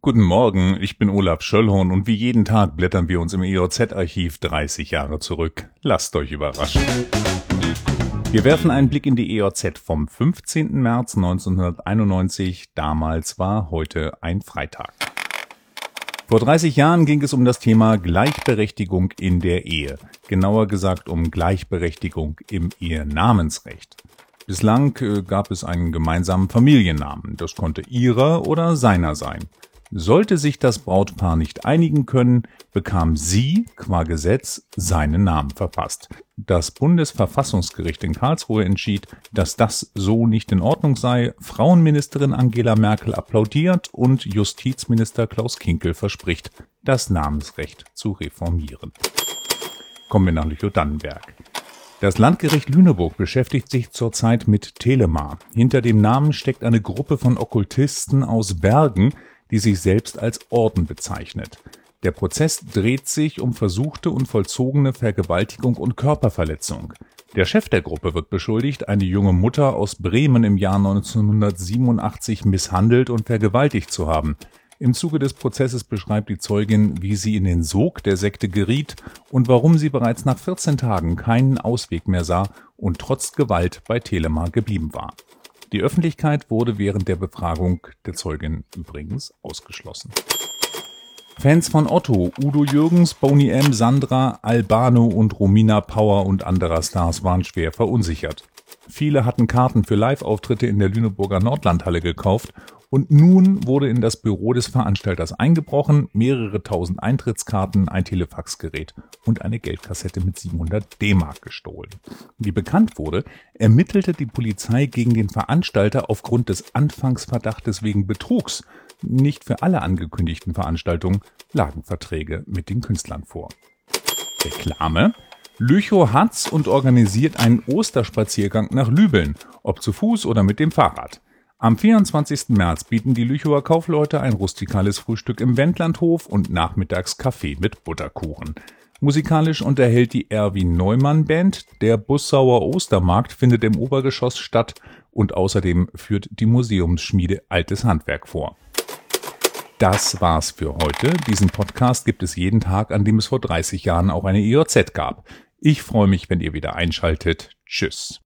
Guten Morgen, ich bin Olaf Schöllhorn und wie jeden Tag blättern wir uns im EOZ-Archiv 30 Jahre zurück. Lasst euch überraschen. Wir werfen einen Blick in die EOZ vom 15. März 1991. Damals war heute ein Freitag. Vor 30 Jahren ging es um das Thema Gleichberechtigung in der Ehe. Genauer gesagt um Gleichberechtigung im Ehenamensrecht. Bislang äh, gab es einen gemeinsamen Familiennamen. Das konnte ihrer oder seiner sein. Sollte sich das Brautpaar nicht einigen können, bekam sie qua Gesetz seinen Namen verpasst. Das Bundesverfassungsgericht in Karlsruhe entschied, dass das so nicht in Ordnung sei. Frauenministerin Angela Merkel applaudiert und Justizminister Klaus Kinkel verspricht, das Namensrecht zu reformieren. Kommen wir nach Lüchow-Dannenberg. Das Landgericht Lüneburg beschäftigt sich zurzeit mit Telemar. Hinter dem Namen steckt eine Gruppe von Okkultisten aus Bergen, die sich selbst als Orden bezeichnet. Der Prozess dreht sich um versuchte und vollzogene Vergewaltigung und Körperverletzung. Der Chef der Gruppe wird beschuldigt, eine junge Mutter aus Bremen im Jahr 1987 misshandelt und vergewaltigt zu haben. Im Zuge des Prozesses beschreibt die Zeugin, wie sie in den Sog der Sekte geriet und warum sie bereits nach 14 Tagen keinen Ausweg mehr sah und trotz Gewalt bei Telemar geblieben war. Die Öffentlichkeit wurde während der Befragung der Zeugin übrigens ausgeschlossen. Fans von Otto, Udo Jürgens, Boni M., Sandra, Albano und Romina Power und anderer Stars waren schwer verunsichert. Viele hatten Karten für Live-Auftritte in der Lüneburger Nordlandhalle gekauft und nun wurde in das Büro des Veranstalters eingebrochen, mehrere tausend Eintrittskarten, ein Telefaxgerät und eine Geldkassette mit 700 D-Mark gestohlen. Wie bekannt wurde, ermittelte die Polizei gegen den Veranstalter aufgrund des Anfangsverdachtes wegen Betrugs. Nicht für alle angekündigten Veranstaltungen lagen Verträge mit den Künstlern vor. Reklame Lüchow hat's und organisiert einen Osterspaziergang nach Lübeln, ob zu Fuß oder mit dem Fahrrad. Am 24. März bieten die Lüchower Kaufleute ein rustikales Frühstück im Wendlandhof und nachmittags Kaffee mit Butterkuchen. Musikalisch unterhält die Erwin Neumann Band. Der Bussauer Ostermarkt findet im Obergeschoss statt und außerdem führt die Museumsschmiede Altes Handwerk vor. Das war's für heute. Diesen Podcast gibt es jeden Tag, an dem es vor 30 Jahren auch eine EOZ gab. Ich freue mich, wenn ihr wieder einschaltet. Tschüss.